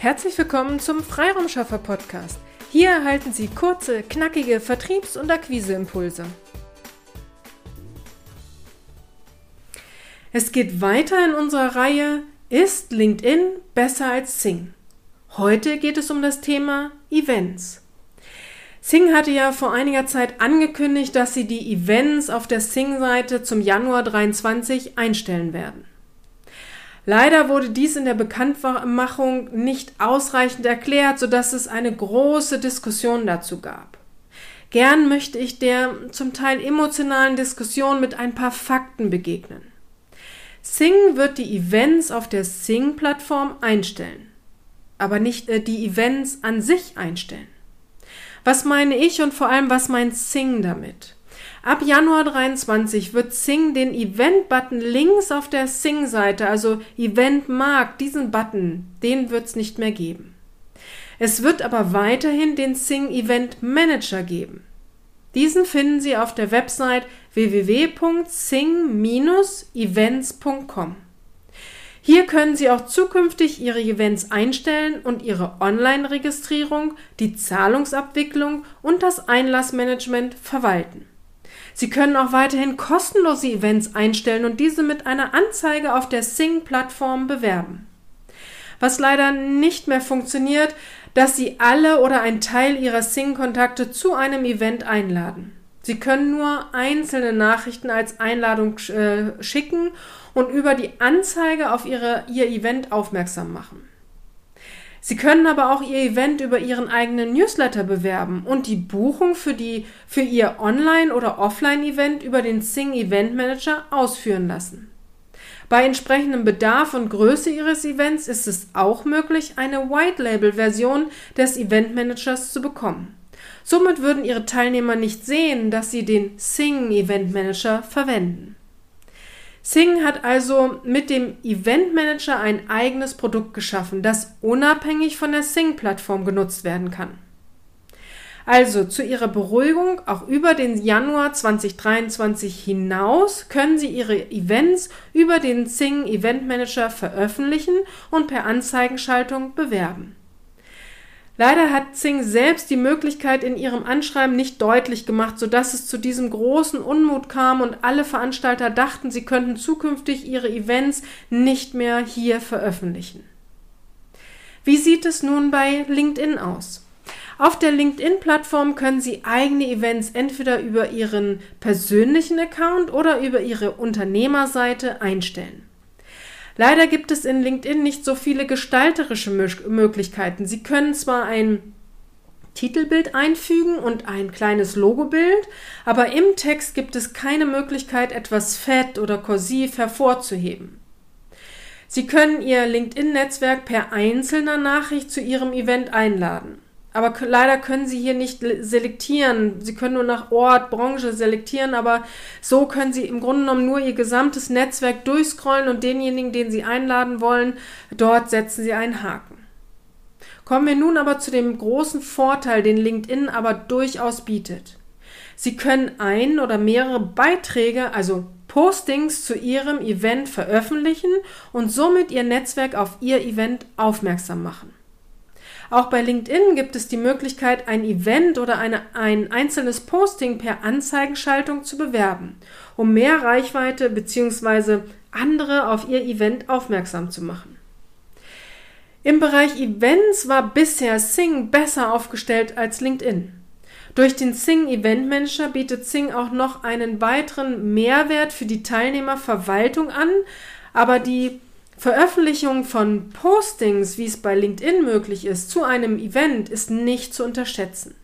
Herzlich willkommen zum Freiraumschaffer Podcast. Hier erhalten Sie kurze, knackige Vertriebs- und Akquiseimpulse. Es geht weiter in unserer Reihe Ist LinkedIn besser als Sing? Heute geht es um das Thema Events. Sing hatte ja vor einiger Zeit angekündigt, dass sie die Events auf der Sing-Seite zum Januar 23 einstellen werden. Leider wurde dies in der Bekanntmachung nicht ausreichend erklärt, sodass es eine große Diskussion dazu gab. Gern möchte ich der zum Teil emotionalen Diskussion mit ein paar Fakten begegnen. Sing wird die Events auf der Sing-Plattform einstellen, aber nicht äh, die Events an sich einstellen. Was meine ich und vor allem was meint Sing damit? Ab Januar 23 wird Sing den Event-Button links auf der Sing-Seite, also Event-Mark, diesen Button, den wird es nicht mehr geben. Es wird aber weiterhin den Sing Event Manager geben. Diesen finden Sie auf der Website www.sing-events.com. Hier können Sie auch zukünftig Ihre Events einstellen und Ihre Online-Registrierung, die Zahlungsabwicklung und das Einlassmanagement verwalten. Sie können auch weiterhin kostenlose Events einstellen und diese mit einer Anzeige auf der Sing-Plattform bewerben. Was leider nicht mehr funktioniert, dass Sie alle oder einen Teil Ihrer Sing-Kontakte zu einem Event einladen. Sie können nur einzelne Nachrichten als Einladung äh, schicken und über die Anzeige auf ihre, Ihr Event aufmerksam machen. Sie können aber auch Ihr Event über Ihren eigenen Newsletter bewerben und die Buchung für, die, für Ihr Online- oder Offline-Event über den Sing Event Manager ausführen lassen. Bei entsprechendem Bedarf und Größe Ihres Events ist es auch möglich, eine White-Label-Version des Event Managers zu bekommen. Somit würden Ihre Teilnehmer nicht sehen, dass Sie den Sing Event Manager verwenden. Sing hat also mit dem Event Manager ein eigenes Produkt geschaffen, das unabhängig von der Sing-Plattform genutzt werden kann. Also zu Ihrer Beruhigung, auch über den Januar 2023 hinaus können Sie Ihre Events über den Sing Event Manager veröffentlichen und per Anzeigenschaltung bewerben. Leider hat Zing selbst die Möglichkeit in ihrem Anschreiben nicht deutlich gemacht, sodass es zu diesem großen Unmut kam und alle Veranstalter dachten, sie könnten zukünftig ihre Events nicht mehr hier veröffentlichen. Wie sieht es nun bei LinkedIn aus? Auf der LinkedIn-Plattform können Sie eigene Events entweder über Ihren persönlichen Account oder über Ihre Unternehmerseite einstellen. Leider gibt es in LinkedIn nicht so viele gestalterische Möglichkeiten. Sie können zwar ein Titelbild einfügen und ein kleines Logobild, aber im Text gibt es keine Möglichkeit, etwas fett oder kursiv hervorzuheben. Sie können Ihr LinkedIn-Netzwerk per einzelner Nachricht zu Ihrem Event einladen. Aber leider können Sie hier nicht selektieren. Sie können nur nach Ort, Branche selektieren, aber so können Sie im Grunde genommen nur Ihr gesamtes Netzwerk durchscrollen und denjenigen, den Sie einladen wollen, dort setzen Sie einen Haken. Kommen wir nun aber zu dem großen Vorteil, den LinkedIn aber durchaus bietet. Sie können ein oder mehrere Beiträge, also Postings zu Ihrem Event veröffentlichen und somit Ihr Netzwerk auf Ihr Event aufmerksam machen. Auch bei LinkedIn gibt es die Möglichkeit, ein Event oder eine, ein einzelnes Posting per Anzeigenschaltung zu bewerben, um mehr Reichweite bzw. andere auf ihr Event aufmerksam zu machen. Im Bereich Events war bisher Sing besser aufgestellt als LinkedIn. Durch den Sing Event Manager bietet Sing auch noch einen weiteren Mehrwert für die Teilnehmerverwaltung an, aber die Veröffentlichung von Postings, wie es bei LinkedIn möglich ist, zu einem Event ist nicht zu unterschätzen.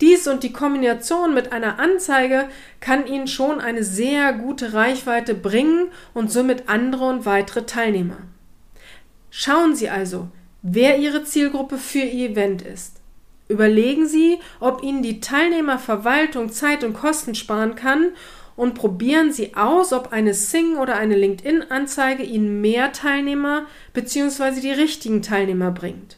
Dies und die Kombination mit einer Anzeige kann Ihnen schon eine sehr gute Reichweite bringen und somit andere und weitere Teilnehmer. Schauen Sie also, wer Ihre Zielgruppe für Ihr Event ist. Überlegen Sie, ob Ihnen die Teilnehmerverwaltung Zeit und Kosten sparen kann und probieren Sie aus, ob eine Sing oder eine LinkedIn-Anzeige Ihnen mehr Teilnehmer bzw. die richtigen Teilnehmer bringt.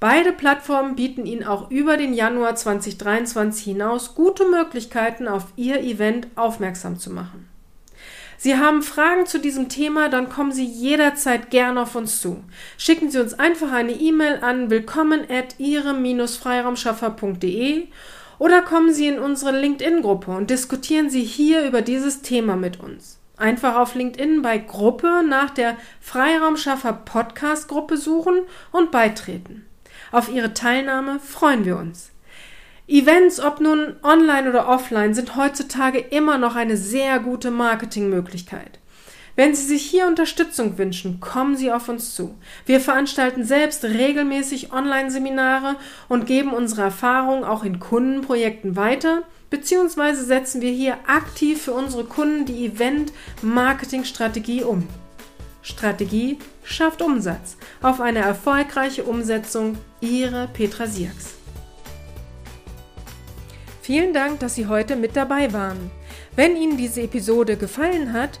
Beide Plattformen bieten Ihnen auch über den Januar 2023 hinaus gute Möglichkeiten, auf Ihr Event aufmerksam zu machen. Sie haben Fragen zu diesem Thema, dann kommen Sie jederzeit gerne auf uns zu. Schicken Sie uns einfach eine E-Mail an willkommen at ihrem-freiraumschaffer.de oder kommen Sie in unsere LinkedIn-Gruppe und diskutieren Sie hier über dieses Thema mit uns. Einfach auf LinkedIn bei Gruppe nach der Freiraumschaffer Podcast Gruppe suchen und beitreten. Auf Ihre Teilnahme freuen wir uns. Events, ob nun online oder offline, sind heutzutage immer noch eine sehr gute Marketingmöglichkeit. Wenn Sie sich hier Unterstützung wünschen, kommen Sie auf uns zu. Wir veranstalten selbst regelmäßig Online-Seminare und geben unsere Erfahrungen auch in Kundenprojekten weiter, beziehungsweise setzen wir hier aktiv für unsere Kunden die Event-Marketing-Strategie um. Strategie schafft Umsatz. Auf eine erfolgreiche Umsetzung, Ihre Petra Sierks. Vielen Dank, dass Sie heute mit dabei waren. Wenn Ihnen diese Episode gefallen hat,